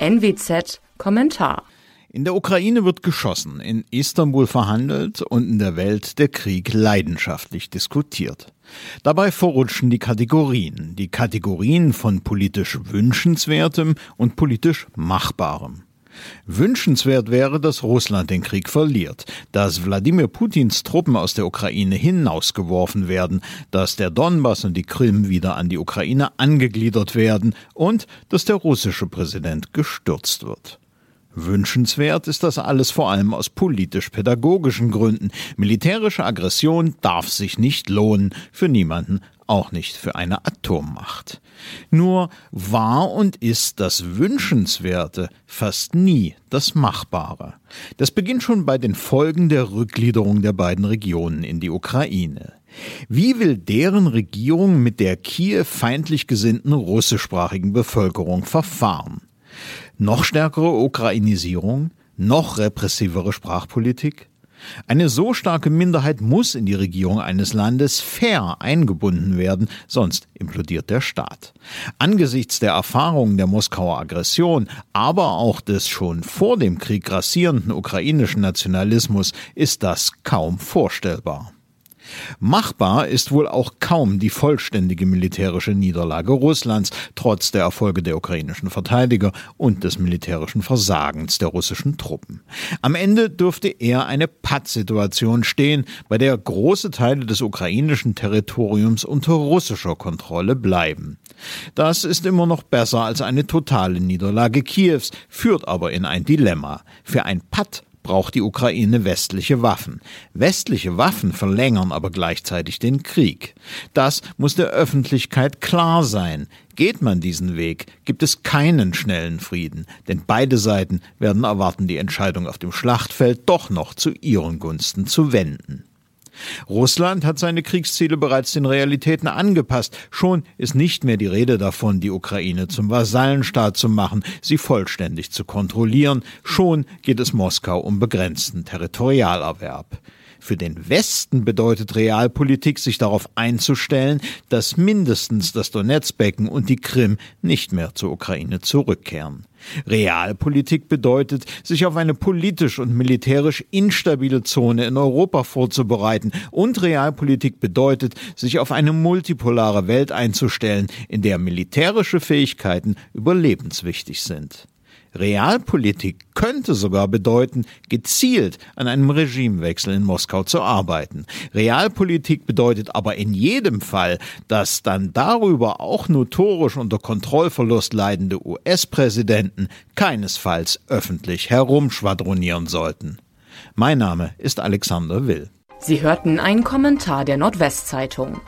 NWZ Kommentar. In der Ukraine wird geschossen, in Istanbul verhandelt und in der Welt der Krieg leidenschaftlich diskutiert. Dabei verrutschen die Kategorien, die Kategorien von politisch Wünschenswertem und politisch Machbarem. Wünschenswert wäre, dass Russland den Krieg verliert, dass Wladimir Putins Truppen aus der Ukraine hinausgeworfen werden, dass der Donbass und die Krim wieder an die Ukraine angegliedert werden und dass der russische Präsident gestürzt wird. Wünschenswert ist das alles vor allem aus politisch-pädagogischen Gründen. Militärische Aggression darf sich nicht lohnen, für niemanden, auch nicht für eine Atommacht. Nur war und ist das Wünschenswerte fast nie das Machbare. Das beginnt schon bei den Folgen der Rückgliederung der beiden Regionen in die Ukraine. Wie will deren Regierung mit der Kiew feindlich gesinnten russischsprachigen Bevölkerung verfahren? Noch stärkere Ukrainisierung? Noch repressivere Sprachpolitik? Eine so starke Minderheit muss in die Regierung eines Landes fair eingebunden werden, sonst implodiert der Staat. Angesichts der Erfahrungen der Moskauer Aggression, aber auch des schon vor dem Krieg grassierenden ukrainischen Nationalismus ist das kaum vorstellbar. Machbar ist wohl auch kaum die vollständige militärische Niederlage Russlands, trotz der Erfolge der ukrainischen Verteidiger und des militärischen Versagens der russischen Truppen. Am Ende dürfte eher eine Pattsituation stehen, bei der große Teile des ukrainischen Territoriums unter russischer Kontrolle bleiben. Das ist immer noch besser als eine totale Niederlage Kiews, führt aber in ein Dilemma. Für ein Patt braucht die Ukraine westliche Waffen. Westliche Waffen verlängern aber gleichzeitig den Krieg. Das muss der Öffentlichkeit klar sein. Geht man diesen Weg, gibt es keinen schnellen Frieden, denn beide Seiten werden erwarten, die Entscheidung auf dem Schlachtfeld doch noch zu ihren Gunsten zu wenden. Russland hat seine Kriegsziele bereits den Realitäten angepasst. Schon ist nicht mehr die Rede davon, die Ukraine zum Vasallenstaat zu machen, sie vollständig zu kontrollieren. Schon geht es Moskau um begrenzten Territorialerwerb. Für den Westen bedeutet Realpolitik, sich darauf einzustellen, dass mindestens das Donetsbecken und die Krim nicht mehr zur Ukraine zurückkehren. Realpolitik bedeutet, sich auf eine politisch und militärisch instabile Zone in Europa vorzubereiten. Und Realpolitik bedeutet, sich auf eine multipolare Welt einzustellen, in der militärische Fähigkeiten überlebenswichtig sind. Realpolitik könnte sogar bedeuten, gezielt an einem Regimewechsel in Moskau zu arbeiten. Realpolitik bedeutet aber in jedem Fall, dass dann darüber auch notorisch unter Kontrollverlust leidende US-Präsidenten keinesfalls öffentlich herumschwadronieren sollten. Mein Name ist Alexander Will. Sie hörten einen Kommentar der Nordwestzeitung.